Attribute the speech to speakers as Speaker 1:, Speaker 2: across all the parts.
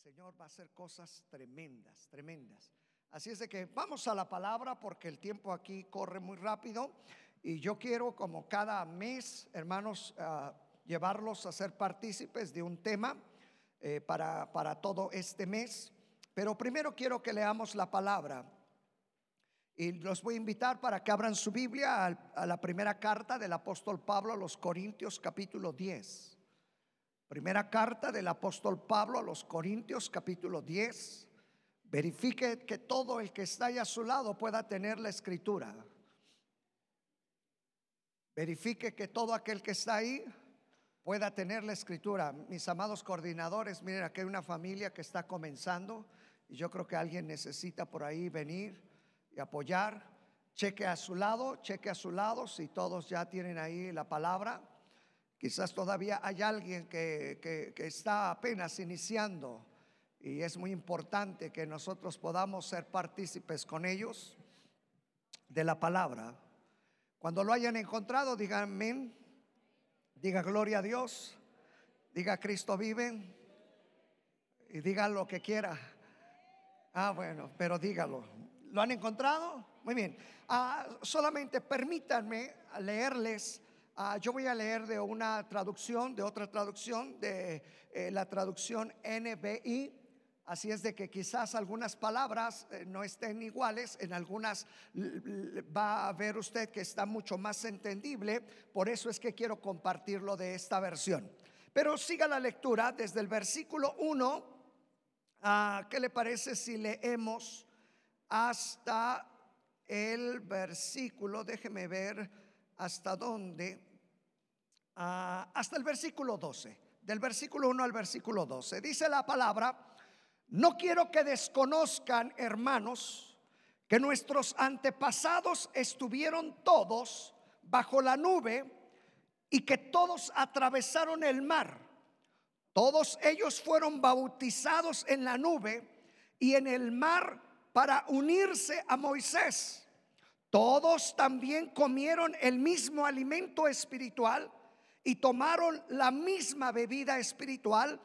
Speaker 1: Señor va a hacer cosas tremendas, tremendas. Así es de que vamos a la palabra porque el tiempo aquí corre muy rápido y yo quiero como cada mes, hermanos, ah, llevarlos a ser partícipes de un tema eh, para, para todo este mes. Pero primero quiero que leamos la palabra. Y los voy a invitar para que abran su Biblia a, la primera carta del apóstol Pablo a los Corintios capítulo 10. Primera carta del apóstol Pablo a los Corintios capítulo 10. Verifique que todo el que está ahí a su lado pueda tener la escritura. Verifique que todo aquel que está ahí pueda tener la escritura. Mis amados coordinadores, miren, aquí hay una familia que está comenzando y yo creo que alguien necesita por ahí venir y apoyar. Cheque a su lado, cheque a su lado si todos ya tienen ahí la palabra. Quizás todavía hay alguien que, está apenas iniciando y es muy importante que nosotros podamos ser partícipes con ellos de la palabra. Cuando lo hayan encontrado, digan amén, diga gloria a Dios, diga Cristo vive y diga lo que quiera. Ah, bueno, pero dígalo. ¿Lo han encontrado? Muy bien. Ah, solamente permítanme leerles Ah, yo voy a leer de una traducción, de otra traducción, de eh, la traducción NBI. Así es de que quizás algunas palabras eh, no estén iguales, en algunas va a ver usted que está mucho más entendible, por eso es que quiero compartirlo de esta versión. Pero siga la lectura desde el versículo 1, ah, ¿qué le parece si leemos hasta el versículo, déjeme ver hasta dónde, hasta el versículo 12, del versículo 1 al versículo 12. Dice la palabra, no quiero que desconozcan, hermanos, que nuestros antepasados estuvieron todos bajo la nube y que todos atravesaron el mar. Todos ellos fueron bautizados en la nube y en el mar para unirse a Moisés. Todos también comieron el mismo alimento espiritual y tomaron la misma bebida espiritual,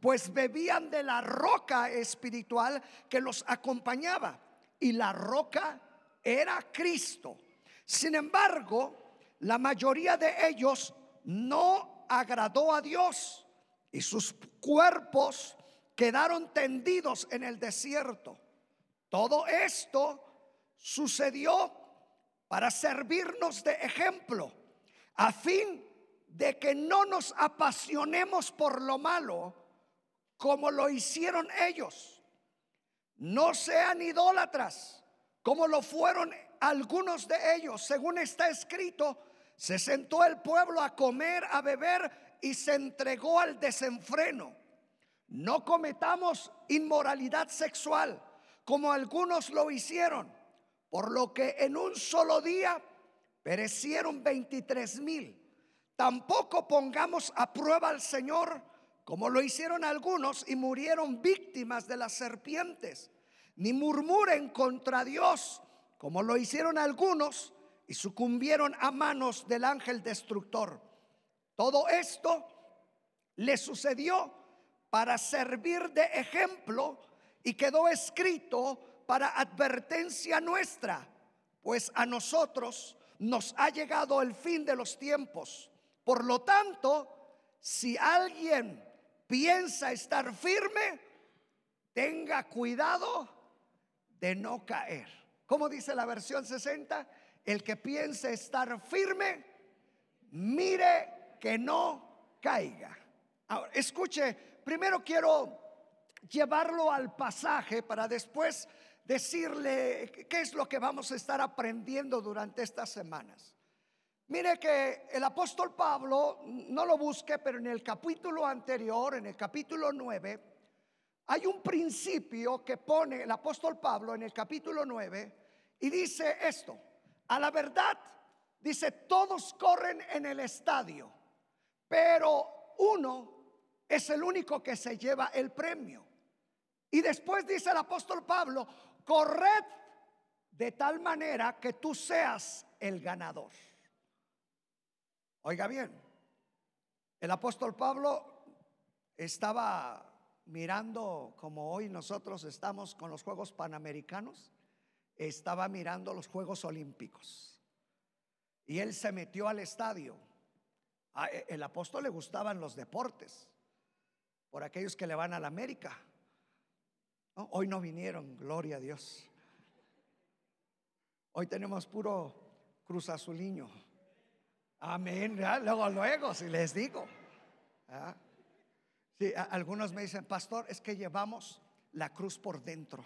Speaker 1: pues bebían de la roca espiritual que los acompañaba. Y la roca era Cristo. Sin embargo, la mayoría de ellos no agradó a Dios y sus cuerpos quedaron tendidos en el desierto. Todo esto sucedió para servirnos de ejemplo, a fin de que no nos apasionemos por lo malo como lo hicieron ellos. No sean idólatras como lo fueron algunos de ellos. Según está escrito, se sentó el pueblo a comer, a beber y se entregó al desenfreno. No cometamos inmoralidad sexual como algunos lo hicieron, por lo que en un solo día perecieron 23 mil. Tampoco pongamos a prueba al Señor como lo hicieron algunos y murieron víctimas de las serpientes. Ni murmuren contra Dios como lo hicieron algunos y sucumbieron a manos del ángel destructor. Todo esto le sucedió para servir de ejemplo y quedó escrito para advertencia nuestra, pues a nosotros nos ha llegado el fin de los tiempos. Por lo tanto, si alguien piensa estar firme, tenga cuidado de no caer. ¿Cómo dice la versión 60? El que piense estar firme, mire que no caiga. Ahora, escuche, primero quiero llevarlo al pasaje para después decirle qué es lo que vamos a estar aprendiendo durante estas semanas. Mire que el apóstol Pablo, no lo busque, pero en el capítulo anterior, en el capítulo 9, hay un principio que pone el apóstol Pablo en el capítulo 9 y dice esto, a la verdad, dice, todos corren en el estadio, pero uno es el único que se lleva el premio. Y después dice el apóstol Pablo, corred de tal manera que tú seas el ganador. Oiga bien, el apóstol Pablo estaba mirando como hoy nosotros estamos con los Juegos Panamericanos, estaba mirando los Juegos Olímpicos. Y él se metió al estadio. E, el apóstol le gustaban los deportes, por aquellos que le van a la América. Hoy no vinieron, gloria a Dios. Hoy tenemos puro cruz Amén. Luego, luego, si les digo. ¿Ah? algunos me dicen, pastor, es que llevamos la cruz por dentro.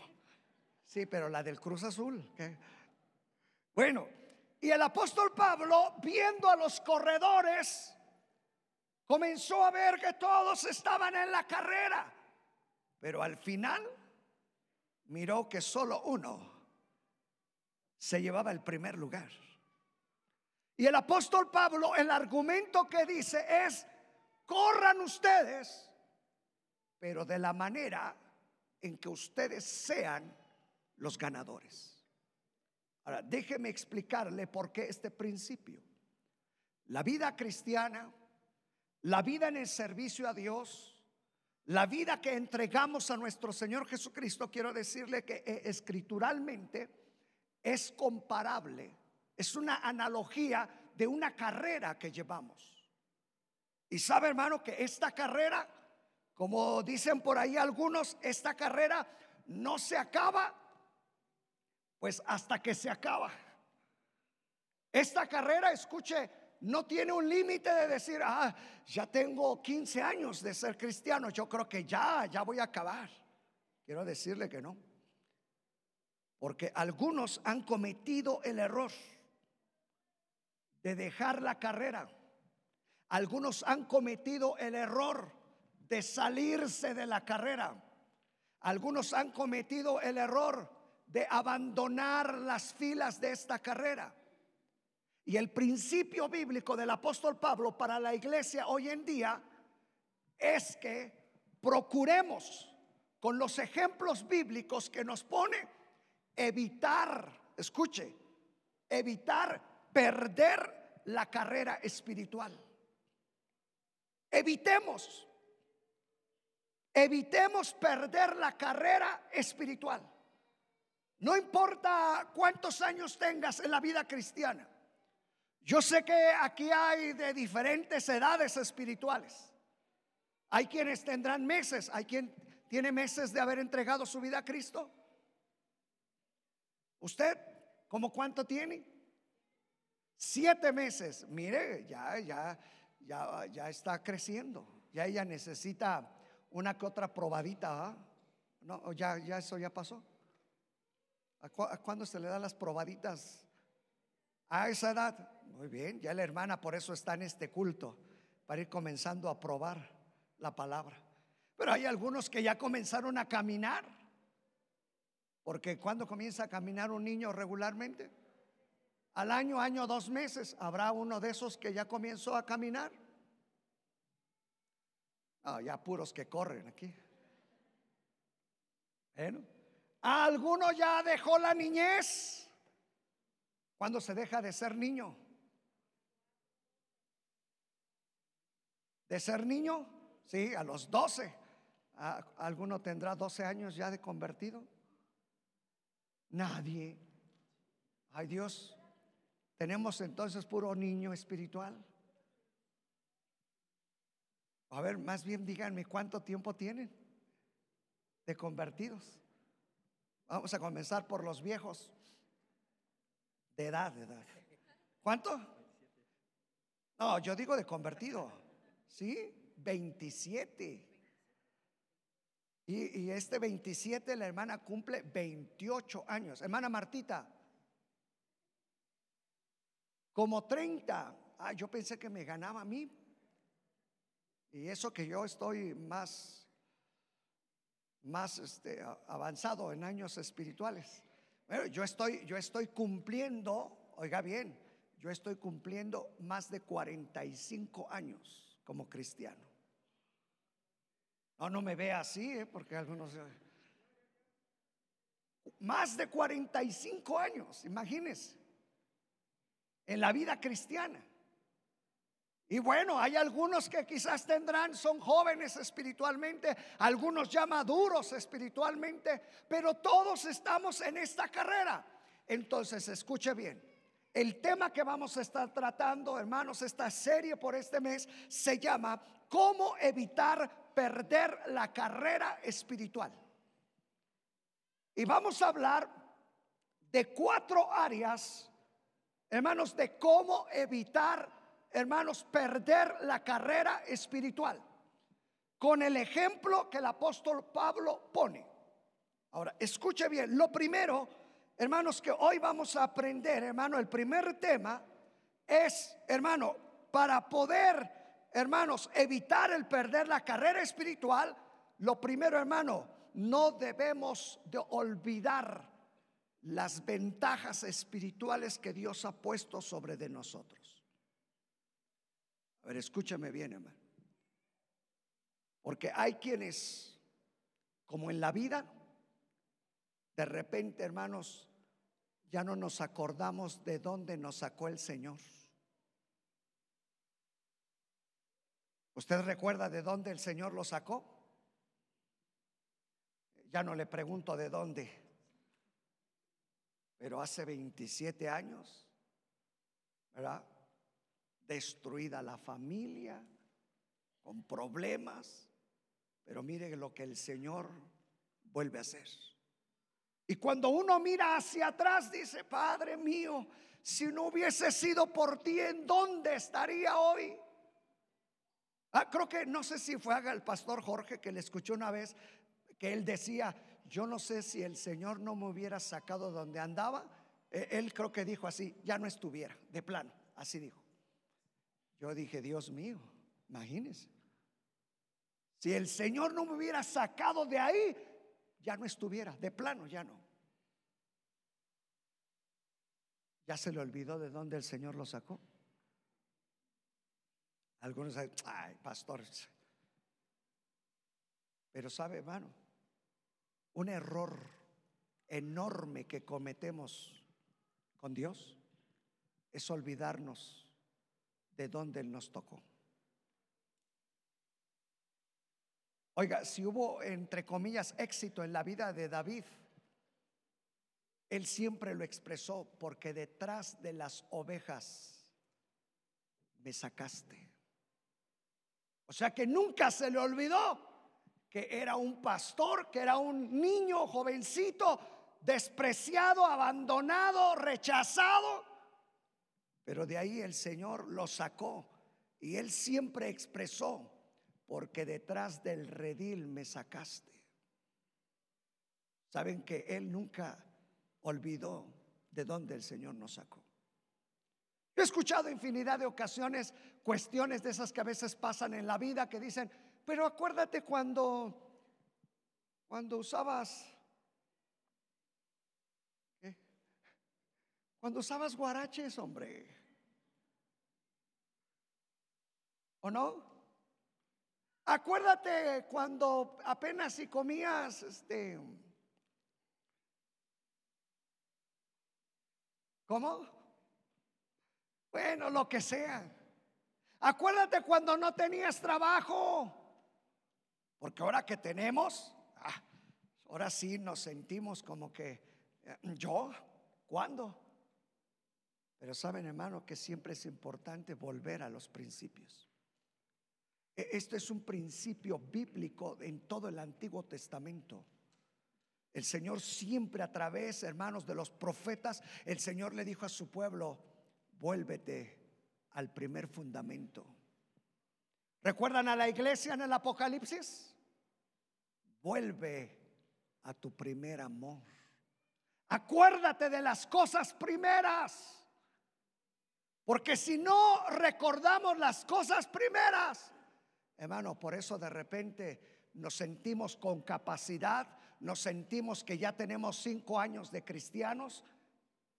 Speaker 1: Sí, pero la del cruz azul. Bueno, y el apóstol Pablo, viendo a los corredores, comenzó a ver que todos estaban en la carrera. Pero al final miró que solo uno se llevaba el primer lugar. Y el apóstol Pablo, el argumento que dice es, corran ustedes, pero de la manera en que ustedes sean los ganadores. Ahora, déjeme explicarle por qué este principio. La vida cristiana, la vida en el servicio a Dios, la vida que entregamos a nuestro Señor Jesucristo, quiero decirle que eh, escrituralmente es comparable, es una analogía de una carrera que llevamos. Y sabe hermano que esta carrera, como dicen por ahí algunos, esta carrera no se acaba, pues hasta que se acaba. Esta carrera, escuche, no tiene un límite de decir, ah, ya tengo 15 años de ser cristiano, yo creo que ya, ya voy a acabar. Quiero decirle que no. Porque algunos han cometido el error de dejar la carrera. Algunos han cometido el error de salirse de la carrera. Algunos han cometido el error de abandonar las filas de esta carrera. Y el principio bíblico del apóstol Pablo para la iglesia hoy en día es que procuremos con los ejemplos bíblicos que nos pone evitar, escuche, evitar perder la carrera espiritual. Evitemos, evitemos perder la carrera espiritual. No importa cuántos años tengas en la vida cristiana. Yo sé que aquí hay de diferentes edades espirituales. Hay quienes tendrán meses, hay quien tiene meses de haber entregado su vida a Cristo. ¿Usted como cuánto tiene? Siete meses. Mire, ya, ya, ya, ya está creciendo. Ya ella necesita una que otra probadita. ¿ah? No, ya, ya eso ya pasó. ¿A, ¿A cuándo se le dan las probaditas? A esa edad. Muy bien, ya la hermana por eso está en este culto, para ir comenzando a probar la palabra. Pero hay algunos que ya comenzaron a caminar. Porque cuando comienza a caminar un niño regularmente, al año, año, dos meses, habrá uno de esos que ya comenzó a caminar. Ah, ya puros que corren aquí. Bueno, alguno ya dejó la niñez. Cuando se deja de ser niño? De ser niño, sí, a los 12. Ah, ¿Alguno tendrá 12 años ya de convertido? Nadie. Ay Dios, tenemos entonces puro niño espiritual. A ver, más bien díganme cuánto tiempo tienen de convertidos. Vamos a comenzar por los viejos. De edad, de edad. ¿Cuánto? No, yo digo de convertido. ¿Sí? 27. Y, y, este 27 la hermana cumple 28 años. Hermana Martita, como 30. Ah, yo pensé que me ganaba a mí. Y eso que yo estoy más, más este, avanzado en años espirituales. Bueno, yo estoy, yo estoy cumpliendo, oiga bien, yo estoy cumpliendo más de 45 años como cristiano. No, no me ve así, ¿eh? porque algunos... Más de 45 años, imagínense, en la vida cristiana. Y bueno, hay algunos que quizás tendrán, son jóvenes espiritualmente, algunos ya maduros espiritualmente, pero todos estamos en esta carrera. Entonces, escuche bien, el tema que vamos a estar tratando, hermanos, esta serie por este mes se llama ¿Cómo evitar perder la carrera espiritual? Y vamos a hablar de cuatro áreas, hermanos, de cómo evitar, hermanos, perder la carrera espiritual. Con el ejemplo que el apóstol Pablo pone. Ahora, escuche bien, lo primero, hermanos, que hoy vamos a aprender, hermano, el primer tema es, hermano, para poder, hermanos, evitar el perder la carrera espiritual, lo primero, hermano, no debemos de olvidar las ventajas espirituales que Dios ha puesto sobre de nosotros. A ver, escúchame bien, hermano. Porque hay quienes, como en la vida, de repente, hermanos, ya no nos acordamos de dónde nos sacó el Señor. ¿Usted recuerda de dónde el Señor lo sacó? Ya no le pregunto de dónde. Pero hace 27 años, ¿verdad? Destruida la familia, con problemas. Pero mire lo que el Señor vuelve a hacer. Y cuando uno mira hacia atrás, dice, Padre mío, si no hubiese sido por ti, ¿en dónde estaría hoy? Ah, creo que no sé si fue el pastor Jorge que le escuchó una vez que él decía, yo no sé si el Señor no me hubiera sacado donde andaba, e, él creo que dijo así, ya no estuviera, de plano, así dijo. Yo dije, Dios mío, imagínense. Si el Señor no me hubiera sacado de ahí, ya no estuviera, de plano ya no. Ya se le olvidó de dónde el Señor lo sacó. Algunos dicen, ay, pastor. Pero sabe, hermano, un error enorme que cometemos con Dios es olvidarnos de dónde Él nos tocó. Oiga, si hubo, entre comillas, éxito en la vida de David, él siempre lo expresó, porque detrás de las ovejas me sacaste. O sea que nunca se le olvidó que era un pastor, que era un niño jovencito, despreciado, abandonado, rechazado. Pero de ahí el Señor lo sacó y él siempre expresó, porque detrás del redil me sacaste. Saben que él nunca olvidó de dónde el Señor nos sacó. he escuchado infinidad de ocasiones cuestiones de esas que a veces pasan en la vida que dicen, pero acuérdate cuando cuando usabas Cuando usabas guaraches, hombre. ¿O no? Acuérdate cuando apenas si comías este ¿Cómo? Bueno, lo que sea. Acuérdate cuando no tenías trabajo. Porque ahora que tenemos, ah, ahora sí nos sentimos como que, eh, ¿yo? ¿Cuándo? Pero saben, hermano, que siempre es importante volver a los principios. E, Esto es un principio bíblico en todo el Antiguo Testamento. El Señor siempre a través, hermanos, de los profetas, el Señor le dijo a su pueblo, vuélvete al primer fundamento. ¿Recuerdan a la iglesia en el Apocalipsis? Vuelve a tu primer amor. Acuérdate de las cosas primeras. Porque si no recordamos las cosas primeras, hermano, por eso de repente nos sentimos con capacidad nos sentimos que ya tenemos cinco años de cristianos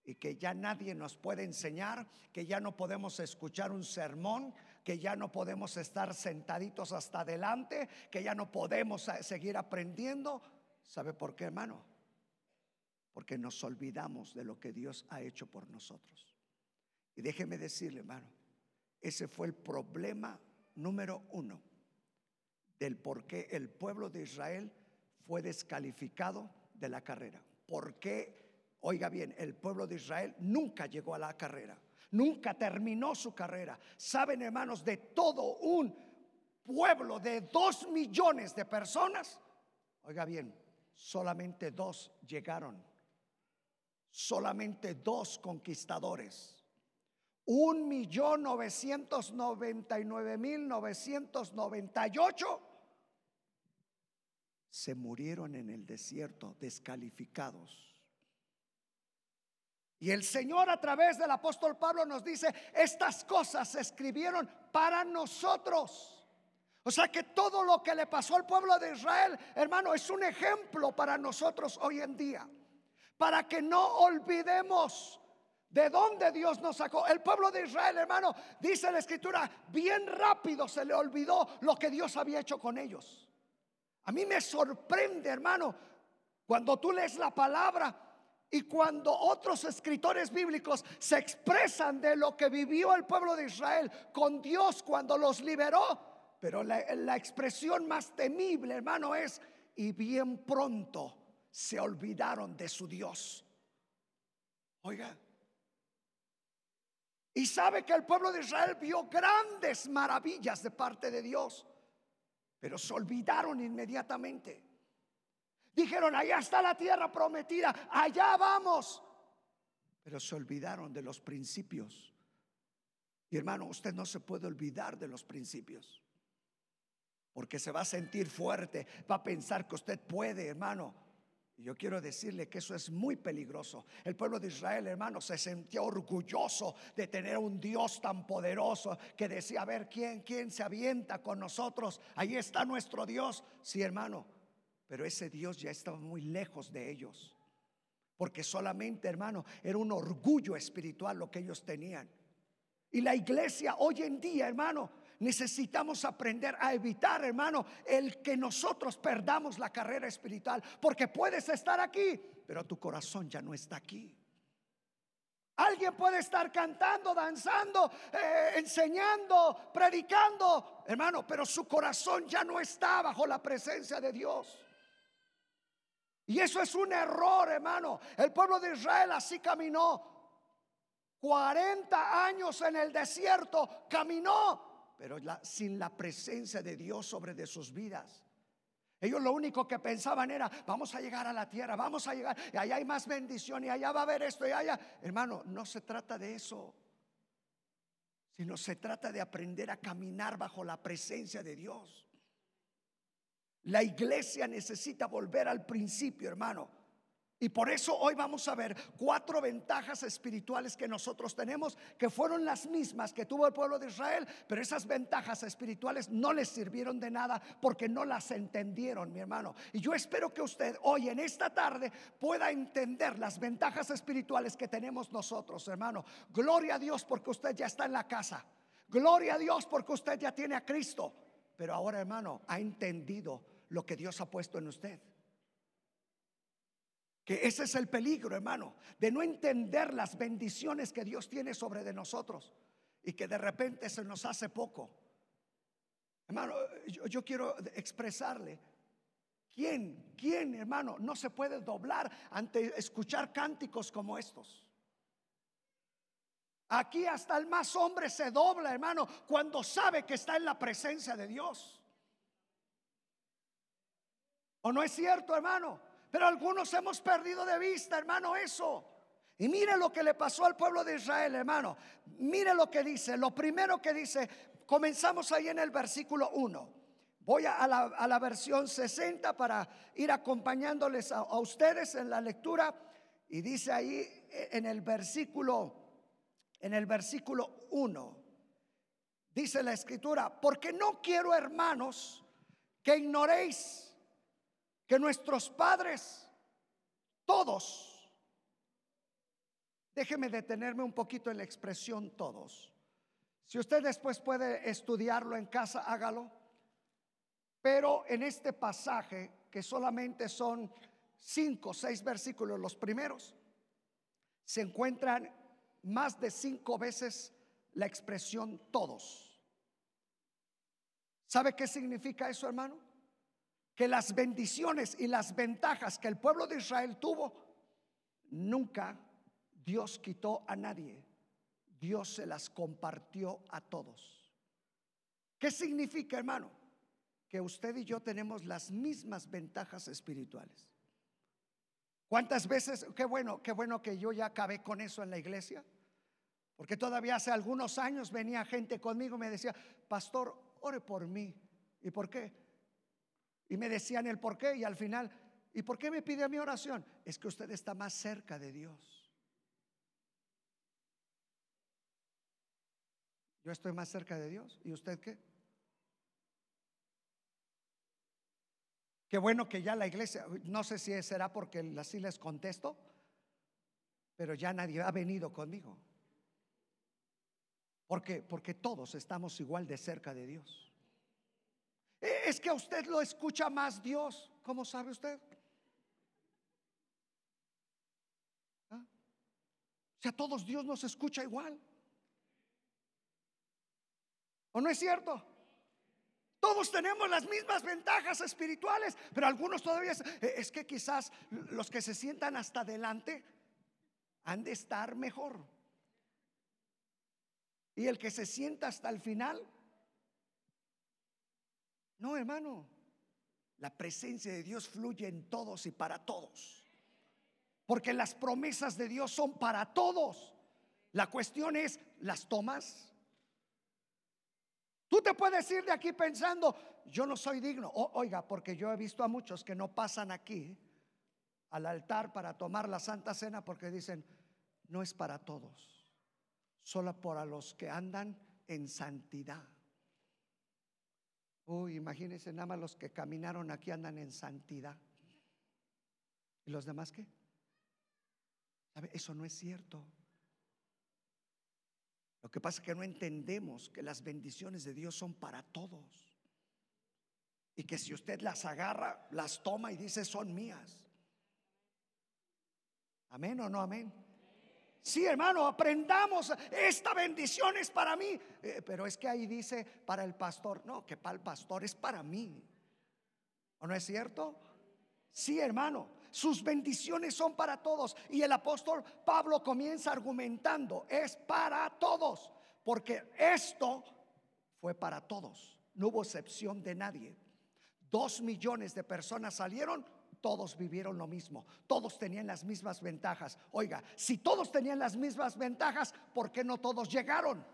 Speaker 1: y que ya nadie nos puede enseñar, que ya no podemos escuchar un sermón, que ya no podemos estar sentaditos hasta adelante, que ya no podemos seguir aprendiendo. ¿Sabe por qué, hermano? Porque nos olvidamos de lo que Dios ha hecho por nosotros. Y déjeme decirle, hermano, Ese fue el problema número uno del por qué el pueblo de Israel fue descalificado de la carrera. ¿Por qué, oiga bien, el pueblo de Israel nunca llegó a la carrera? Nunca terminó su carrera. Saben, hermanos, de todo un pueblo de dos millones de personas, oiga bien, solamente dos llegaron. Solamente dos conquistadores. Un millón novecientos noventa y nueve mil novecientos noventa y ocho se murieron en el desierto descalificados. Y el Señor a través del apóstol Pablo nos dice, estas cosas se escribieron para nosotros. O sea que todo lo que le pasó al pueblo de Israel, hermano, es un ejemplo para nosotros hoy en día. Para que no olvidemos de dónde Dios nos sacó. El pueblo de Israel, hermano, dice la escritura, bien rápido se le olvidó lo que Dios había hecho con ellos. A mí me sorprende, hermano, cuando tú lees la palabra y cuando otros escritores bíblicos se expresan de lo que vivió el pueblo de Israel con Dios cuando los liberó, pero la, expresión más temible, hermano, es, y bien pronto se olvidaron de su Dios. Oiga, y sabe que el pueblo de Israel vio grandes maravillas de parte de Dios, pero se olvidaron inmediatamente. Dijeron, allá está la tierra prometida, allá vamos. Pero se olvidaron de los principios. Y hermano, usted no se puede olvidar de los principios porque se va a sentir fuerte, va a pensar que usted puede, hermano. Y yo quiero decirle que eso es muy peligroso. El pueblo de Israel, hermano, se sentía orgulloso de tener un Dios tan poderoso que decía, a ver, ¿quién, quién se avienta con nosotros? Ahí está nuestro Dios. Sí, hermano, pero ese Dios ya estaba muy lejos de ellos. Porque solamente, hermano, era un orgullo espiritual lo que ellos tenían. Y la iglesia hoy en día, hermano, necesitamos aprender a evitar, hermano, el que nosotros perdamos la carrera espiritual. Porque puedes estar aquí, pero tu corazón ya no está aquí. Alguien puede estar cantando, danzando, eh, enseñando, predicando, hermano, pero su corazón ya no está bajo la presencia de Dios. Y eso es un error, hermano. El pueblo de Israel así caminó. 40 años en el desierto caminó pero sin la presencia de Dios sobre de sus vidas. Ellos lo único que pensaban era, vamos a llegar a la tierra, vamos a llegar, y allá hay más bendición, y allá va a haber esto, y allá. Hermano, no se trata de eso, sino se trata de aprender a caminar bajo la presencia de Dios. La iglesia necesita volver al principio, hermano. Y por eso hoy vamos a ver cuatro ventajas espirituales que nosotros tenemos, que fueron las mismas que tuvo el pueblo de Israel, pero esas ventajas espirituales no les sirvieron de nada porque no las entendieron, mi hermano. Y yo espero que usted hoy en esta tarde pueda entender las ventajas espirituales que tenemos nosotros, hermano. Gloria a Dios porque usted ya está en la casa. Gloria a Dios porque usted ya tiene a Cristo. Pero ahora, hermano, ha entendido lo que Dios ha puesto en usted. Que ese es el peligro, hermano, de no entender las bendiciones que Dios tiene sobre de nosotros y que de repente se nos hace poco. Hermano, yo, quiero expresarle, ¿quién, quién, hermano, no se puede doblar ante escuchar cánticos como estos? Aquí hasta el más hombre se dobla, hermano, cuando sabe que está en la presencia de Dios. ¿O no es cierto, hermano? Pero algunos hemos perdido de vista, hermano, eso. Y mire lo que le pasó al pueblo de Israel, hermano. Mire lo que dice. Lo primero que dice, comenzamos ahí en el versículo 1. Voy a la, versión 60 para ir acompañándoles a, a ustedes en la lectura. Y dice ahí en el versículo, en el versículo 1, dice la escritura, porque no quiero, hermanos, que ignoréis que nuestros padres, todos, déjeme detenerme un poquito en la expresión todos. Si usted después puede estudiarlo en casa, hágalo. Pero en este pasaje, que solamente son cinco, seis versículos los primeros, se encuentran más de cinco veces la expresión todos. ¿Sabe qué significa eso, hermano? Que las bendiciones y las ventajas que el pueblo de Israel tuvo, nunca Dios quitó a nadie. Dios se las compartió a todos. ¿Qué significa, hermano? Que usted y yo tenemos las mismas ventajas espirituales. ¿Cuántas veces, qué bueno, qué bueno que yo ya acabé con eso en la iglesia? Porque todavía hace algunos años venía gente conmigo y me decía, pastor, ore por mí. ¿Y por qué? Y me decían el por qué y al final, ¿y por qué me pide mi oración? Es que usted está más cerca de Dios. Yo estoy más cerca de Dios. ¿Y usted qué? Qué bueno que ya la iglesia, no sé si será porque así les contesto, pero ya nadie ha venido conmigo. Porque, porque todos estamos igual de cerca de Dios. E, es que a usted lo escucha más Dios. ¿Cómo sabe usted? ¿Ah? O sea, todos Dios nos escucha igual. ¿O no es cierto? Todos tenemos las mismas ventajas espirituales, pero algunos todavía es, es, que quizás los que se sientan hasta adelante han de estar mejor. Y el que se sienta hasta el final, no hermano, la presencia de Dios fluye en todos y para todos. Porque las promesas de Dios son para todos. La cuestión es, ¿las tomas? Tú te puedes ir de aquí pensando, yo no soy digno. oiga, porque yo he visto a muchos que no pasan aquí al altar para tomar la Santa Cena porque dicen, no es para todos, solo para los que andan en santidad. Uy, imagínense nada más los que caminaron aquí andan en santidad. ¿Y los demás qué? ¿Sabe? Eso no es cierto. Lo que pasa es que no entendemos que las bendiciones de Dios son para todos. Y que si usted las agarra, las toma y dice son mías. Amén o no amén. Sí, hermano, aprendamos. Esta bendición es para mí. Eh, pero es que ahí dice para el pastor. No, que para el pastor es para mí. ¿O no es cierto? Sí, hermano. Sus bendiciones son para todos. Y el apóstol Pablo comienza argumentando, es para todos, porque esto fue para todos. No hubo excepción de nadie. Dos millones de personas salieron, todos vivieron lo mismo, todos tenían las mismas ventajas. Oiga, si todos tenían las mismas ventajas, ¿por qué no todos llegaron?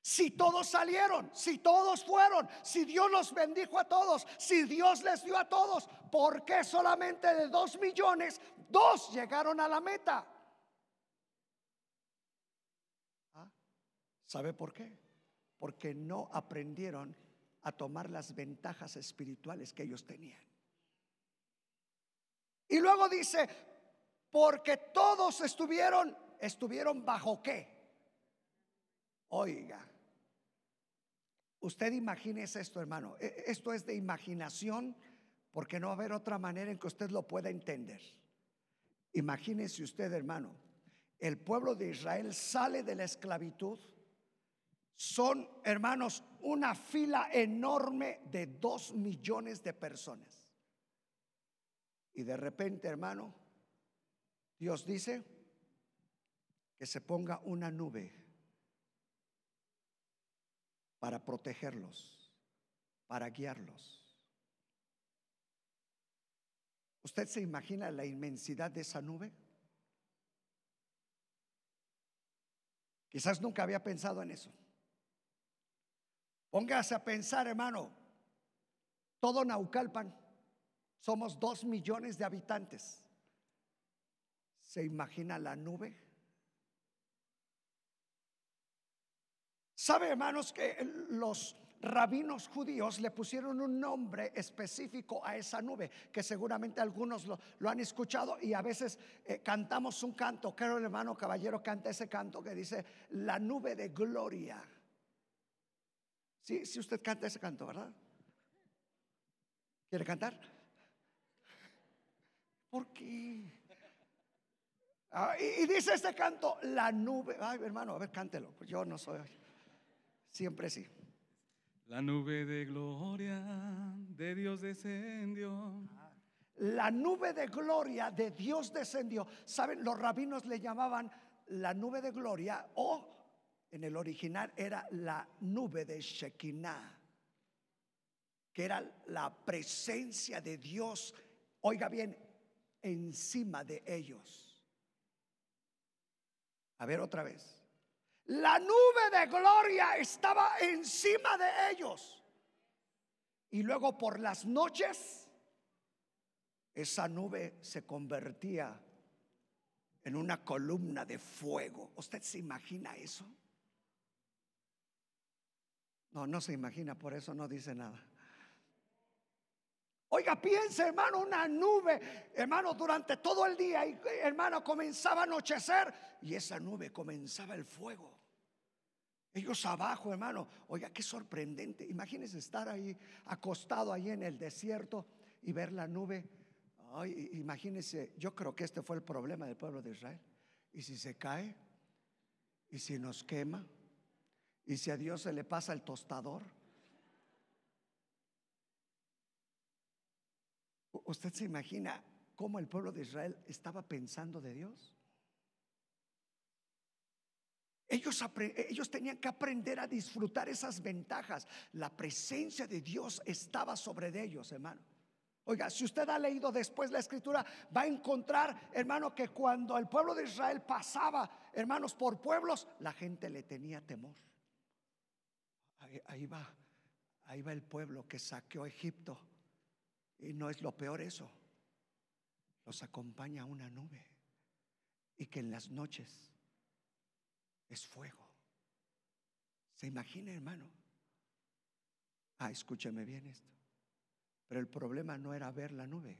Speaker 1: Si todos salieron, si todos fueron, si Dios los bendijo a todos, si Dios les dio a todos, ¿por qué solamente de dos millones, dos llegaron a la meta? ¿Ah? ¿Sabe por qué? Porque no aprendieron a tomar las ventajas espirituales que ellos tenían. Y luego dice, porque todos estuvieron, estuvieron bajo qué? Oiga, Usted imagínese esto, hermano. E, esto es de imaginación porque no va a haber otra manera en que usted lo pueda entender. Imagínese usted, hermano, el pueblo de Israel sale de la esclavitud. Son, hermanos, una fila enorme de dos millones de personas. Y de repente, hermano, Dios dice que se ponga una nube para protegerlos, para guiarlos. ¿Usted se imagina la inmensidad de esa nube? Quizás nunca había pensado en eso. Póngase a pensar, hermano, todo Naucalpan, somos dos millones de habitantes. ¿Se imagina la nube? ¿Sabe, hermanos, que los rabinos judíos le pusieron un nombre específico a esa nube, que seguramente algunos lo, han escuchado y a veces eh, cantamos un canto, creo el hermano caballero canta ese canto que dice, la nube de gloria. Sí, si usted canta ese canto, ¿verdad? ¿Quiere cantar? ¿Por qué? Ah, y, y dice este canto, la nube. Ay, hermano, a ver, cántelo. Pues yo no soy. Siempre sí.
Speaker 2: La nube de gloria de Dios descendió.
Speaker 1: La nube de gloria de Dios descendió. Saben, los rabinos le llamaban la nube de gloria o en el original era la nube de Shekinah, que era la presencia de Dios, oiga bien, encima de ellos. A ver otra vez. La nube de gloria estaba encima de ellos. Y luego por las noches, esa nube se convertía en una columna de fuego. ¿Usted se imagina eso? No, no se imagina, por eso no dice nada. Oiga, piense, hermano, una nube, hermano, durante todo el día, y hermano, comenzaba a anochecer y esa nube comenzaba el fuego. Ellos abajo, hermano, oiga, qué sorprendente. Imagínense estar ahí acostado ahí en el desierto y ver la nube. Ay, imagínense, yo creo que este fue el problema del pueblo de Israel. ¿Y si se cae? ¿Y si nos quema? ¿Y si a Dios se le pasa el tostador? ¿Usted se imagina cómo el pueblo de Israel estaba pensando de Dios? Ellos, tenían que aprender a disfrutar esas ventajas. La presencia de Dios estaba sobre ellos, hermano. Oiga, si usted ha leído después la escritura, va a encontrar, hermano, que cuando el pueblo de Israel pasaba, hermanos, por pueblos, la gente le tenía temor. Ahí, ahí va, ahí va el pueblo que saqueó Egipto. Y no es lo peor eso. Los acompaña una nube. Y que en las noches es fuego. ¿Se imagina, hermano? Ah, escúcheme bien esto. Pero el problema no era ver la nube,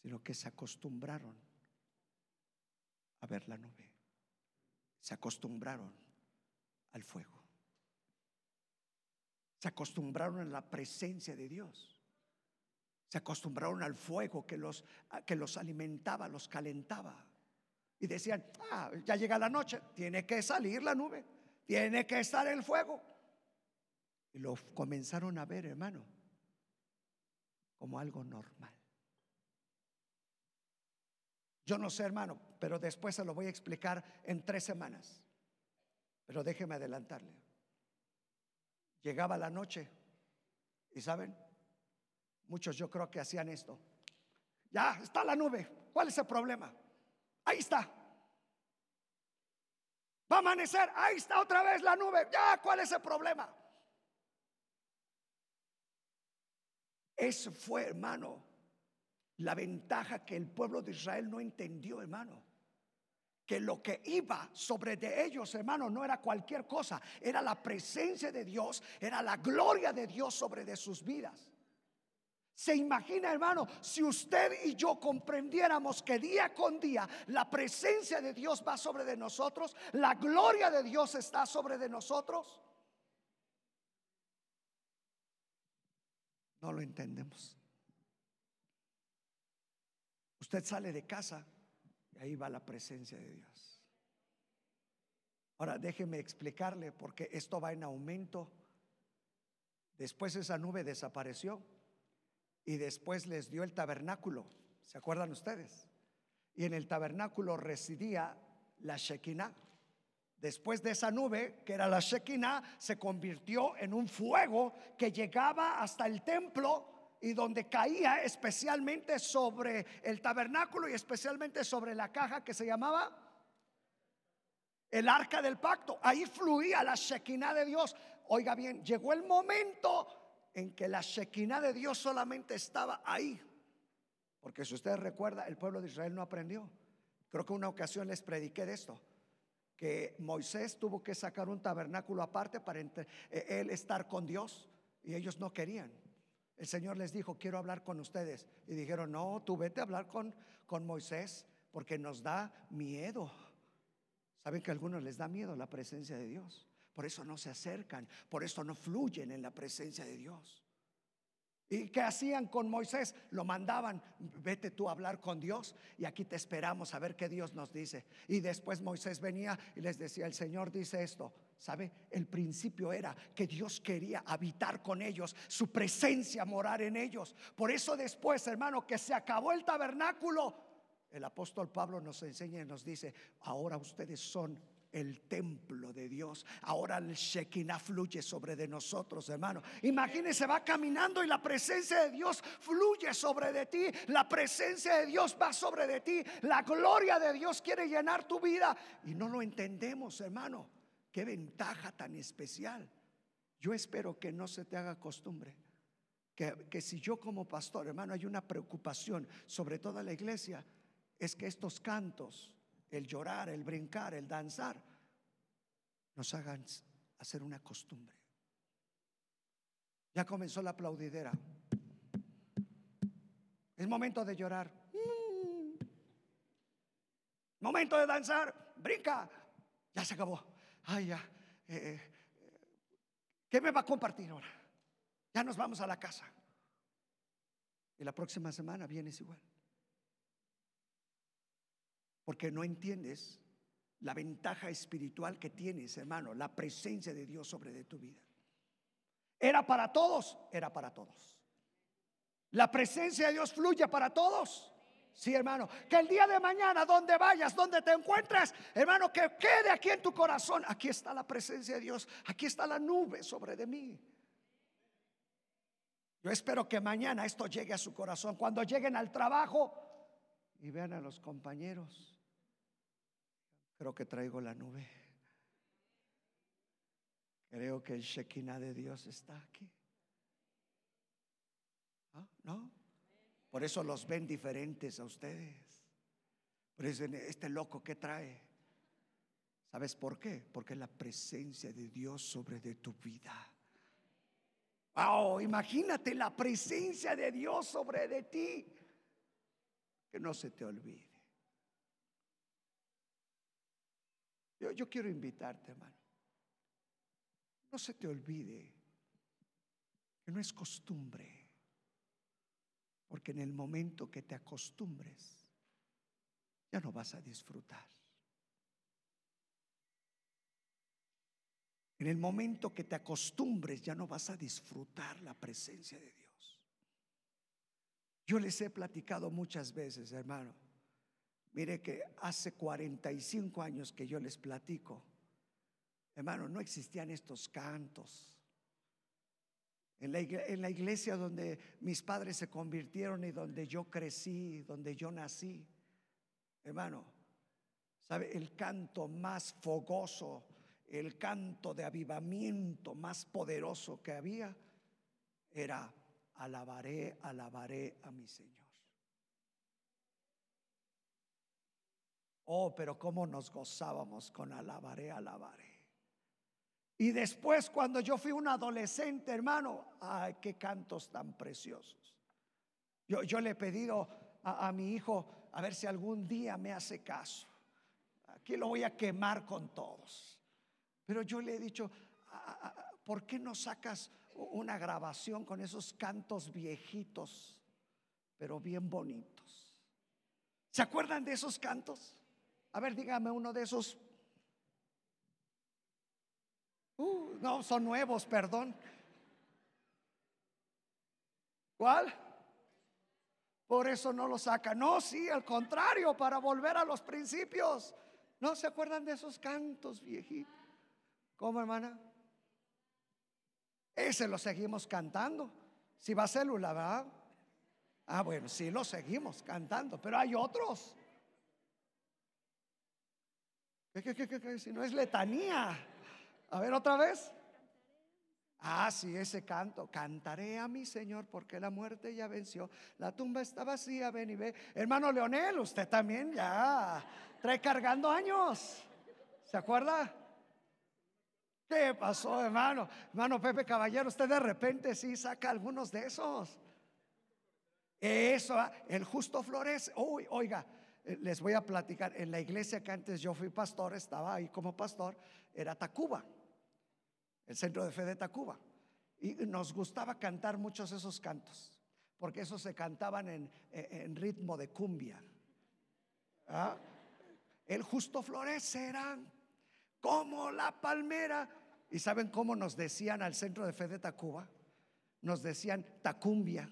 Speaker 1: sino que se acostumbraron a ver la nube. Se acostumbraron al fuego. Se acostumbraron a la presencia de Dios. Se acostumbraron al fuego que los, que los alimentaba, los calentaba. Y decían, ah, ya llega la noche, tiene que salir la nube, tiene que estar el fuego. Y lo comenzaron a ver, hermano, como algo normal. Yo no sé, hermano, pero después se lo voy a explicar en tres semanas. Pero déjeme adelantarle. Llegaba la noche y saben, muchos yo creo que hacían esto. Ya está la nube, ¿cuál es el problema? Ahí está. Va a amanecer, ahí está otra vez la nube. Ya, ¿cuál es el problema? Eso fue, hermano, la ventaja que el pueblo de Israel no entendió, hermano. Que lo que iba sobre de ellos, hermano, no era cualquier cosa, era la presencia de Dios, era la gloria de Dios sobre de sus vidas. Se imagina, hermano, si usted y yo comprendiéramos que día con día la presencia de Dios va sobre de nosotros, la gloria de Dios está sobre de nosotros. No lo entendemos. Usted sale de casa y ahí va la presencia de Dios. Ahora déjeme explicarle porque esto va en aumento. Después esa nube desapareció y después les dio el tabernáculo. ¿Se acuerdan ustedes? Y en el tabernáculo residía la Shekinah. Después de esa nube, que era la Shekinah, se convirtió en un fuego que llegaba hasta el templo y donde caía especialmente sobre el tabernáculo y especialmente sobre la caja que se llamaba el arca del pacto. Ahí fluía la Shekinah de Dios. Oiga bien, llegó el momento en que la Shekinah de Dios solamente estaba ahí. Porque si usted recuerda, el pueblo de Israel no aprendió. Creo que una ocasión les prediqué de esto, que Moisés tuvo que sacar un tabernáculo aparte para eh, él estar con Dios y ellos no querían. El Señor les dijo, quiero hablar con ustedes. Y dijeron, no, tú vete a hablar con, con Moisés porque nos da miedo. ¿Saben que a algunos les da miedo la presencia de Dios? Por eso no se acercan, por eso no fluyen en la presencia de Dios. ¿Y qué hacían con Moisés? Lo mandaban, vete tú a hablar con Dios y aquí te esperamos a ver qué Dios nos dice. Y después Moisés venía y les decía, el Señor dice esto. ¿Sabe? El principio era que Dios quería habitar con ellos, su presencia morar en ellos. Por eso después, hermano, que se acabó el tabernáculo, el apóstol Pablo nos enseña y nos dice, ahora ustedes son el templo de Dios. Ahora el Shekinah fluye sobre de nosotros, hermano. Imagínese, va caminando y la presencia de Dios fluye sobre de ti. La presencia de Dios va sobre de ti. La gloria de Dios quiere llenar tu vida. Y no lo entendemos, hermano. Qué ventaja tan especial. Yo espero que no se te haga costumbre. Que, que si yo como pastor, hermano, hay una preocupación sobre toda la iglesia, es que estos cantos el llorar, el brincar, el danzar, nos hagan hacer una costumbre. Ya comenzó la aplaudidera. Es momento de llorar. Momento de danzar. Brinca. Ya se acabó. Ay, ya. Eh, eh, ¿Qué me va a compartir ahora? Ya nos vamos a la casa. Y la próxima semana vienes igual porque no entiendes la ventaja espiritual que tienes, hermano, la presencia de Dios sobre de tu vida. ¿Era para todos? Era para todos. La presencia de Dios fluye para todos. Sí, hermano. Que el día de mañana, donde vayas, donde te encuentres, hermano, que quede aquí en tu corazón. Aquí está la presencia de Dios. Aquí está la nube sobre de mí. Yo espero que mañana esto llegue a su corazón. Cuando lleguen al trabajo y vean a los compañeros Creo que traigo la nube. Creo que el Shekinah de Dios está aquí. ¿No? Por eso los ven diferentes a ustedes. Por eso este loco que trae. ¿Sabes por qué? Porque la presencia de Dios sobre de tu vida. Wow, imagínate la presencia de Dios sobre de ti. Que no se te olvide. Yo, quiero invitarte, hermano. No se te olvide que no es costumbre, porque en el momento que te acostumbres, ya no vas a disfrutar. En el momento que te acostumbres, ya no vas a disfrutar la presencia de Dios. Yo les he platicado muchas veces, hermano. Mire que hace 45 años que yo les platico, hermano, no existían estos cantos. En la, iglesia, donde mis padres se convirtieron y donde yo crecí, donde yo nací, hermano, ¿sabe? El canto más fogoso, el canto de avivamiento más poderoso que había era alabaré, alabaré a mi Señor. Oh, pero cómo nos gozábamos con alabaré, alabaré. Y después cuando yo fui un adolescente, hermano, ay, qué cantos tan preciosos. Yo, yo le he pedido a, a mi hijo a ver si algún día me hace caso. Aquí lo voy a quemar con todos. Pero yo le he dicho, ¿por qué no sacas una grabación con esos cantos viejitos, pero bien bonitos? ¿Se acuerdan de esos cantos? A ver, dígame uno de esos. Uh, no, son nuevos, perdón. ¿Cuál? Por eso no lo saca. No, sí, al contrario, para volver a los principios. ¿No se acuerdan de esos cantos viejitos? ¿Cómo, hermana? Ese lo seguimos cantando. Si va a célula, ¿verdad? Ah, bueno, sí lo seguimos cantando, pero hay otros. Si no es letanía. A ver otra vez. Ah, sí, ese canto. Cantaré a mi Señor porque la muerte ya venció. La tumba está vacía, ven y ve. Hermano Leonel, usted también ya trae cargando años. ¿Se acuerda? ¿Qué pasó, hermano? Hermano Pepe Caballero, usted de repente sí saca algunos de esos. Eso, ah, el justo florece. Uy, oiga, les voy a platicar, en la iglesia que antes yo fui pastor, estaba ahí como pastor, era Tacuba, el centro de fe de Tacuba. Y nos gustaba cantar muchos esos cantos, porque esos se cantaban en, en ritmo de cumbia. ¿Ah? El justo florecerá como la palmera. ¿Y saben cómo nos decían al centro de fe de Tacuba? Nos decían tacumbia.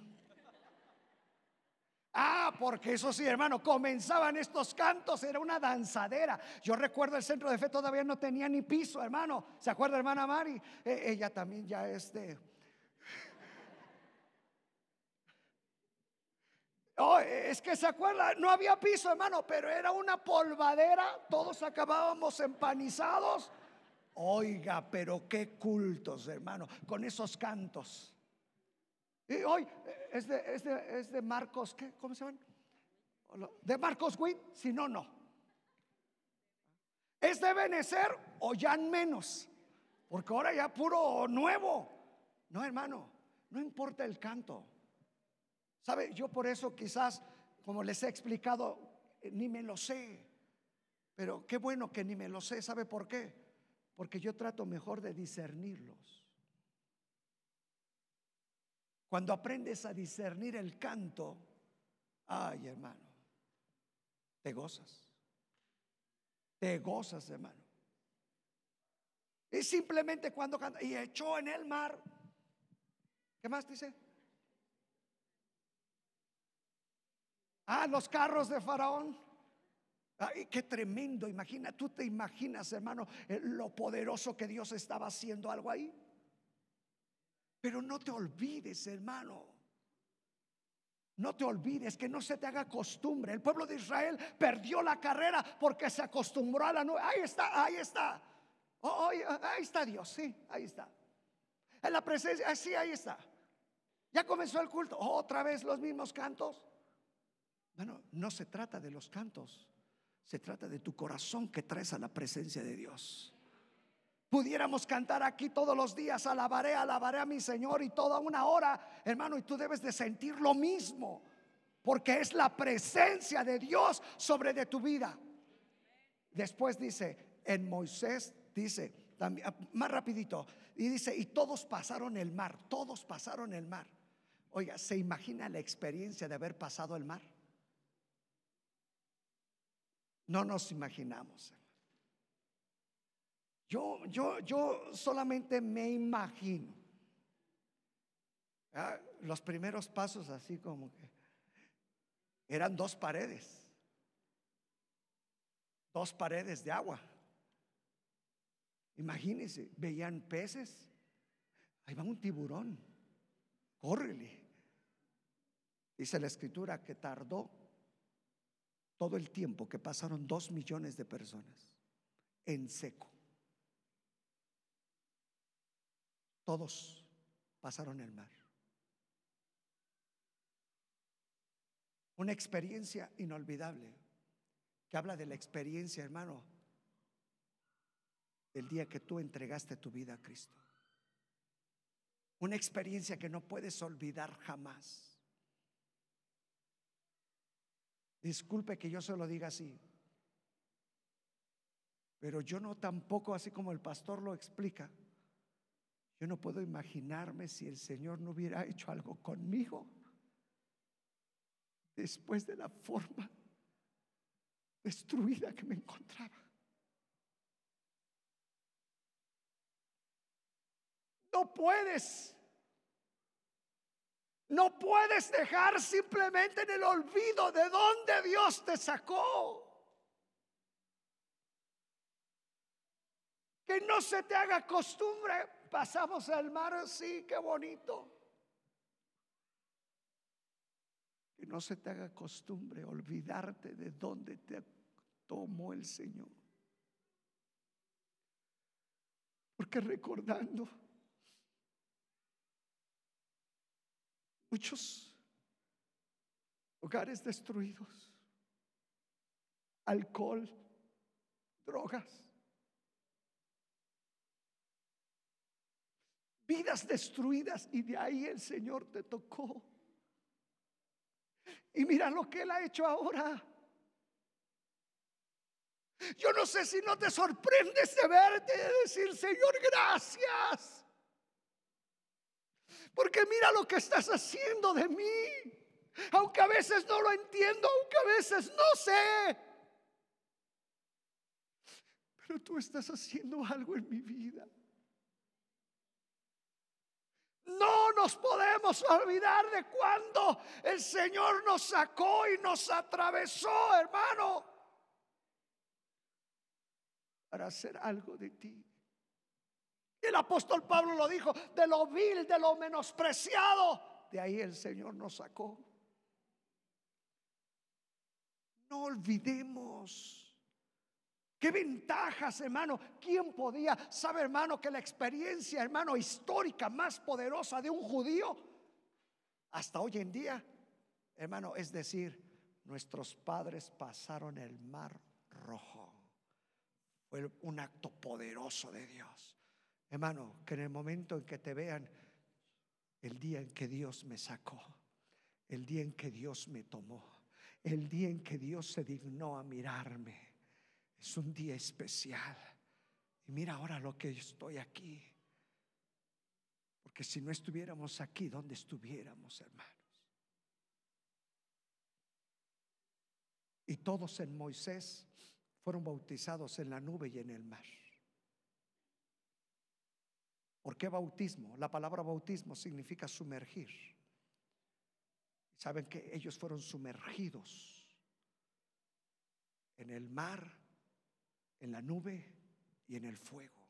Speaker 1: Ah, porque eso sí, hermano, comenzaban estos cantos, era una danzadera. Yo recuerdo el centro de fe todavía no tenía ni piso, hermano. ¿Se acuerda, hermana Mari? E, ella también ya este. Oh, es que se acuerda, no había piso, hermano, pero era una polvadera, todos acabábamos empanizados. Oiga, pero qué cultos, hermano, con esos cantos. Hoy es de, de, Marcos, ¿qué? ¿Cómo se llaman? ¿De Marcos Witt? Si no, no. Es de Benecer o ya menos, porque ahora ya puro nuevo. No, hermano, no importa el canto. ¿Sabe? Yo por eso quizás, como les he explicado, eh, ni me lo sé. Pero qué bueno que ni me lo sé. ¿Sabe por qué? Porque yo trato mejor de discernirlos. Cuando aprendes a discernir el canto, ay hermano, te gozas. Te gozas, hermano. Y simplemente cuando canta, y echó en el mar. ¿Qué más dice? Ah, los carros de Faraón. Ay, qué tremendo, imagina, tú te imaginas, hermano, eh, lo poderoso que Dios estaba haciendo algo ahí. Pero no te olvides, hermano. No te olvides que no se te haga costumbre. El pueblo de Israel perdió la carrera porque se acostumbró a la nube. Ahí está, ahí está. Oh, ahí está Dios, sí, ahí está. En la presencia, ah, sí, ahí está. Ya comenzó el culto. Otra vez los mismos cantos. Bueno, no se trata de los cantos. Se trata de tu corazón que traes a la presencia de Dios. Pudiéramos cantar aquí todos los días, alabaré, alabaré a mi Señor y toda una hora, hermano, y tú debes de sentir lo mismo, porque es la presencia de Dios sobre de tu vida. Después dice, en Moisés dice, también, ah, más rapidito, y dice, y todos pasaron el mar, todos pasaron el mar. Oiga, ¿se imagina la experiencia de haber pasado el mar? No nos imaginamos. Yo, yo, yo solamente me imagino. Los primeros pasos así como que eran dos paredes. Dos paredes de agua. Imagínense, veían peces. Ahí va un tiburón. Córrele. Dice la escritura que tardó todo el tiempo que pasaron dos millones de personas en seco. Todos pasaron el mar. Una experiencia inolvidable que habla de la experiencia, hermano, del día que tú entregaste tu vida a Cristo. Una experiencia que no puedes olvidar jamás. Disculpe que yo se lo diga así, pero yo no tampoco, así como el pastor lo explica, yo no puedo imaginarme si el Señor no hubiera hecho algo conmigo después de la forma destruida que me encontraba. No puedes, no puedes dejar simplemente en el olvido de dónde Dios te sacó. Que no se te haga costumbre Pasamos al mar, sí, qué bonito. Que no se te haga costumbre olvidarte de dónde te tomó el Señor. Porque recordando muchos hogares destruidos, alcohol, drogas, vidas destruidas y de ahí el Señor te tocó. Y mira lo que Él ha hecho ahora. Yo no sé si no te sorprendes de verte de decir, Señor, gracias. Porque mira lo que estás haciendo de mí. Aunque a veces no lo entiendo, aunque a veces no sé. Pero tú estás haciendo algo en mi vida. No nos podemos olvidar de cuando el Señor nos sacó y nos atravesó, hermano, para hacer algo de ti. El apóstol Pablo lo dijo, de lo vil, de lo menospreciado. De ahí el Señor nos sacó. No olvidemos Qué ventajas, hermano. ¿Quién podía? ¿Sabe, hermano, que la experiencia, hermano, histórica más poderosa de un judío hasta hoy en día, hermano, es decir, nuestros padres pasaron el mar rojo. Fue un acto poderoso de Dios. Hermano, que en el momento en que te vean, el día en que Dios me sacó, el día en que Dios me tomó, el día en que Dios se dignó a mirarme es un día especial. Y mira ahora lo que estoy aquí. Porque si no estuviéramos aquí, ¿dónde estuviéramos, hermanos? Y todos en Moisés fueron bautizados en la nube y en el mar. ¿Por qué bautismo? La palabra bautismo significa sumergir. Saben que ellos fueron sumergidos en el mar en la nube y en el fuego.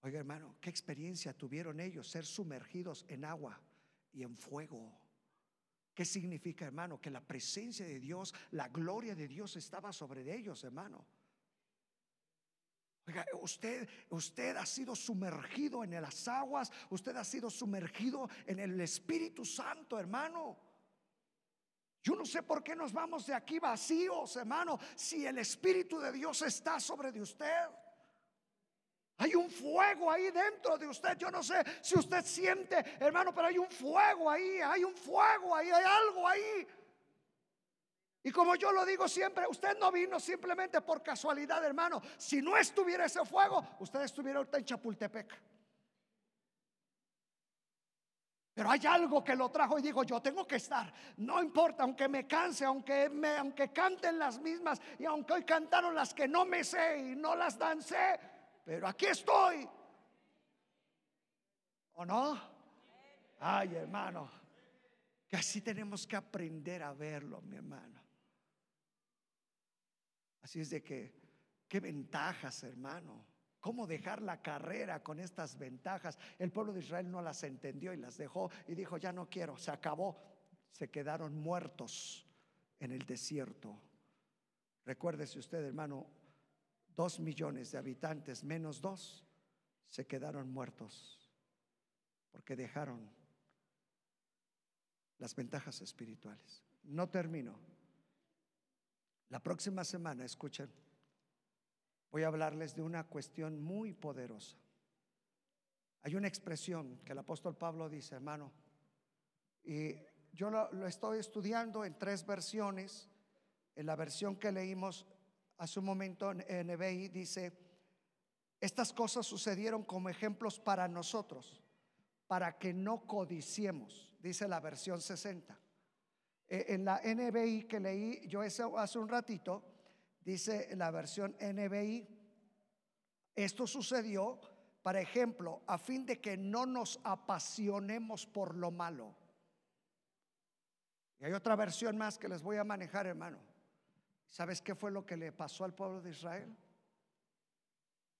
Speaker 1: Oiga hermano, ¿qué experiencia tuvieron ellos ser sumergidos en agua y en fuego? ¿Qué significa hermano? Que la presencia de Dios, la gloria de Dios estaba sobre ellos hermano. Oiga, usted, usted ha sido sumergido en las aguas, usted ha sido sumergido en el Espíritu Santo, hermano. Yo no sé por qué nos vamos de aquí vacíos, hermano, si el Espíritu de Dios está sobre de usted. Hay un fuego ahí dentro de usted. Yo no sé si usted siente, hermano, pero hay un fuego ahí, hay un fuego ahí, hay algo ahí. Y como yo lo digo siempre, usted no vino simplemente por casualidad, hermano. Si no estuviera ese fuego, usted estuviera ahorita en Chapultepec. Pero hay algo que lo trajo y digo, yo tengo que estar. No importa, aunque me canse, aunque, aunque canten las mismas y aunque hoy cantaron las que no me sé y no las dancé, pero aquí estoy. ¿O no? Ay, hermano, que así tenemos que aprender a verlo, mi hermano. Así es de que, qué ventajas, hermano. ¿Cómo dejar la carrera con estas ventajas? El pueblo de Israel no las entendió y las dejó y dijo, ya no quiero, se acabó. Se quedaron muertos en el desierto. Recuérdese usted, hermano, dos millones de habitantes menos dos se quedaron muertos porque dejaron las ventajas espirituales. No termino. La próxima semana, escuchen, voy a hablarles de una cuestión muy poderosa. Hay una expresión que el apóstol Pablo dice, hermano, y yo lo, estoy estudiando en tres versiones. En la versión que leímos hace un momento en NBI dice, estas cosas sucedieron como ejemplos para nosotros, para que no codiciemos, dice la versión 60. E, en la NBI que leí yo hace un ratito, dice la versión NBI, esto sucedió, por ejemplo, a fin de que no nos apasionemos por lo malo. Y hay otra versión más que les voy a manejar, hermano. ¿Sabes qué fue lo que le pasó al pueblo de Israel?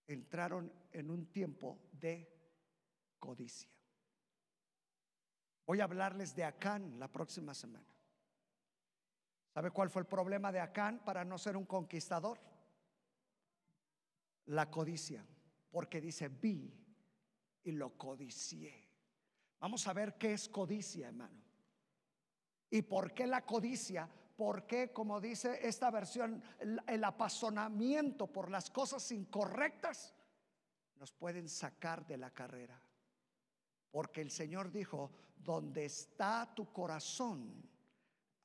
Speaker 1: Entraron en un tiempo de codicia. Voy a hablarles de Acán la próxima semana. ¿Sabe cuál fue el problema de Acán para no ser un conquistador? La codicia, porque dice vi y lo codicié. Vamos a ver qué es codicia, hermano. ¿Y por qué la codicia? Porque, como dice esta versión, el apasionamiento por las cosas incorrectas nos pueden sacar de la carrera. Porque el Señor dijo, donde está tu corazón,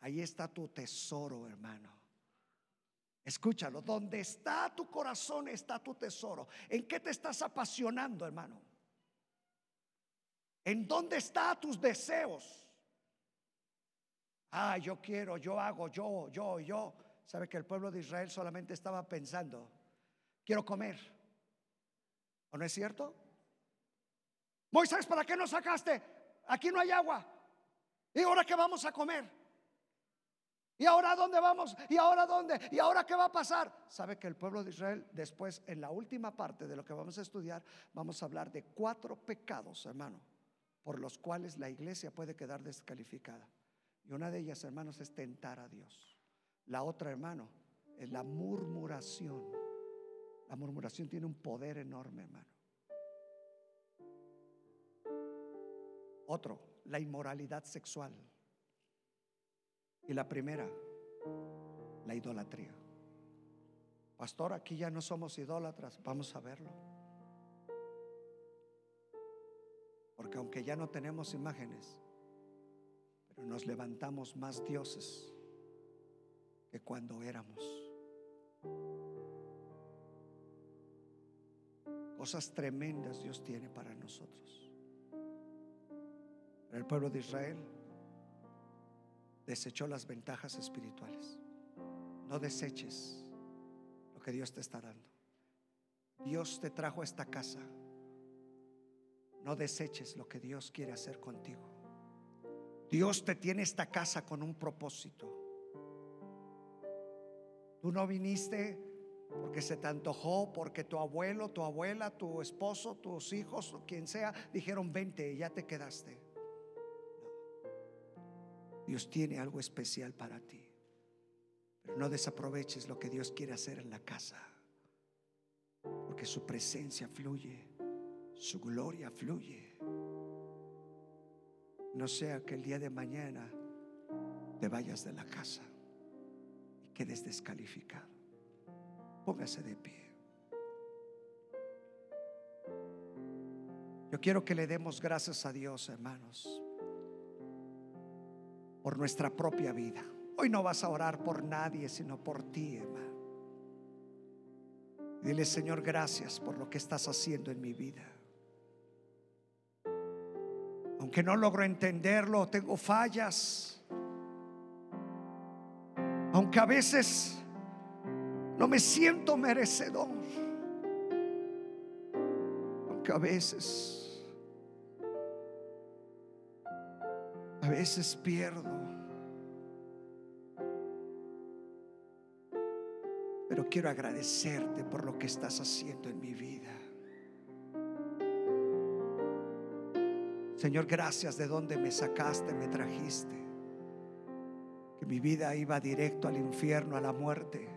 Speaker 1: Ahí está tu tesoro, hermano. Escúchalo, donde está tu corazón está tu tesoro. ¿En qué te estás apasionando, hermano? ¿En dónde están tus deseos? Ah, yo quiero, yo hago, yo, yo, yo. ¿Sabe que el pueblo de Israel solamente estaba pensando, quiero comer? ¿O no es cierto? Moisés, ¿para qué nos sacaste? Aquí no hay agua. ¿Y ahora qué vamos a comer? ¿Y ahora dónde vamos? ¿Y ahora dónde? ¿Y ahora qué va a pasar? Sabe que el pueblo de Israel, después, en la última parte de lo que vamos a estudiar, vamos a hablar de cuatro pecados, hermano, por los cuales la iglesia puede quedar descalificada. Y una de ellas, hermanos, es tentar a Dios. La otra, hermano, es la murmuración. La murmuración tiene un poder enorme, hermano. Otro, la inmoralidad sexual. Y la primera, la idolatría. Pastor, aquí ya no somos idólatras, vamos a verlo. Porque aunque ya no tenemos imágenes, pero nos levantamos más dioses que cuando éramos. Cosas tremendas Dios tiene para nosotros. el pueblo de Israel desechó las ventajas espirituales. No deseches lo que Dios te está dando. Dios te trajo a esta casa. No deseches lo que Dios quiere hacer contigo. Dios te tiene esta casa con un propósito. Tú no viniste porque se te antojó, porque tu abuelo, tu abuela, tu esposo, tus hijos, quien sea, dijeron vente y ya te quedaste. Dios tiene algo especial para ti. Pero no desaproveches lo que Dios quiere hacer en la casa. Porque su presencia fluye, su gloria fluye. No sea que el día de mañana te vayas de la casa y quedes descalificado. Póngase de pie. Yo quiero que le demos gracias a Dios, hermanos por nuestra propia vida. Hoy no vas a orar por nadie, sino por ti, hermano. Dile, Señor, gracias por lo que estás haciendo en mi vida. Aunque no logro entenderlo, tengo fallas. Aunque a veces no me siento merecedor. Aunque a veces A veces pierdo. Pero quiero agradecerte por lo que estás haciendo en mi vida. Señor, gracias de donde me sacaste, me trajiste. Que mi vida iba directo al infierno, a la muerte.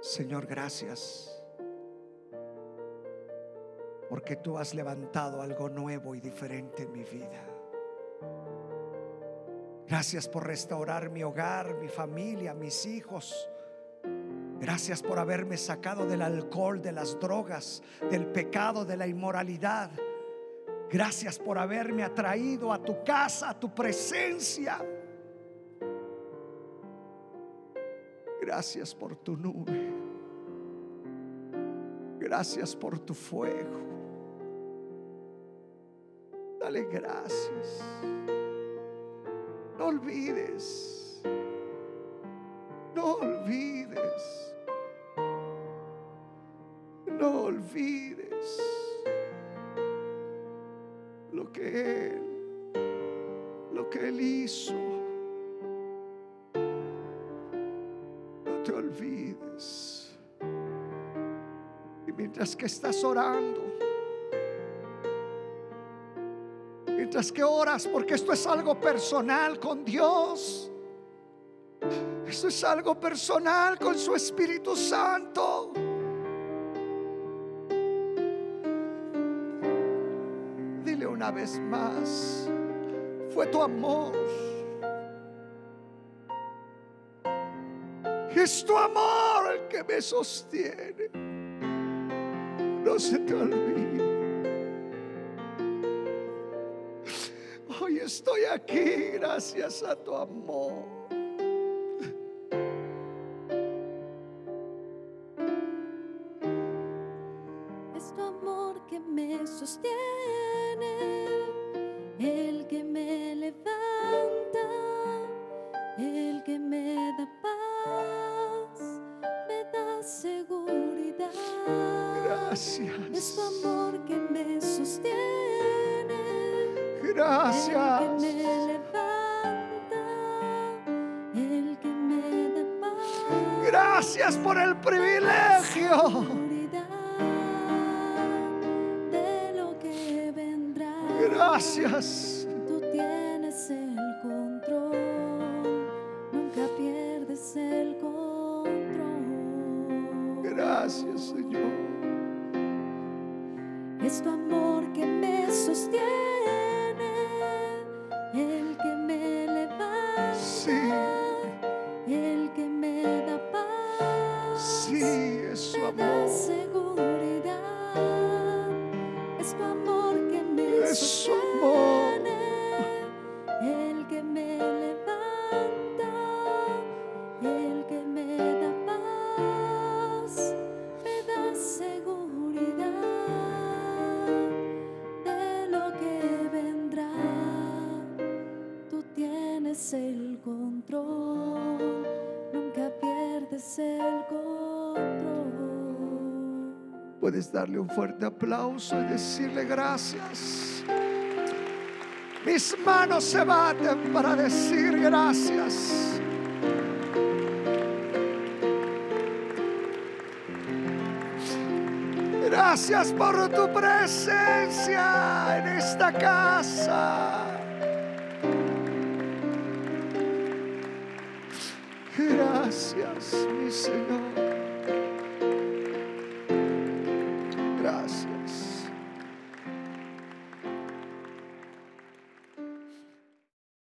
Speaker 1: Señor, gracias porque tú has levantado algo nuevo y diferente en mi vida. Gracias por restaurar mi hogar, mi familia, mis hijos. Gracias por haberme sacado del alcohol, de las drogas, del pecado, de la inmoralidad. Gracias por haberme atraído a tu casa, a tu presencia. Gracias por tu nube. Gracias por tu fuego. Dale gracias. No olvides. No olvides. No olvides lo que Él, lo que Él hizo. No te olvides. Y mientras que estás orando, que oras, porque esto es algo personal con Dios. Esto es algo personal con su Espíritu Santo. Dile una vez más, fue tu amor. Es tu amor el que me sostiene. No se te olvide. Estoy aquí gracias a tu amor.
Speaker 3: graças. darle un fuerte aplauso y decirle gracias. Mis manos se baten para decir gracias. Gracias por tu presencia en esta casa. Gracias, mi Señor.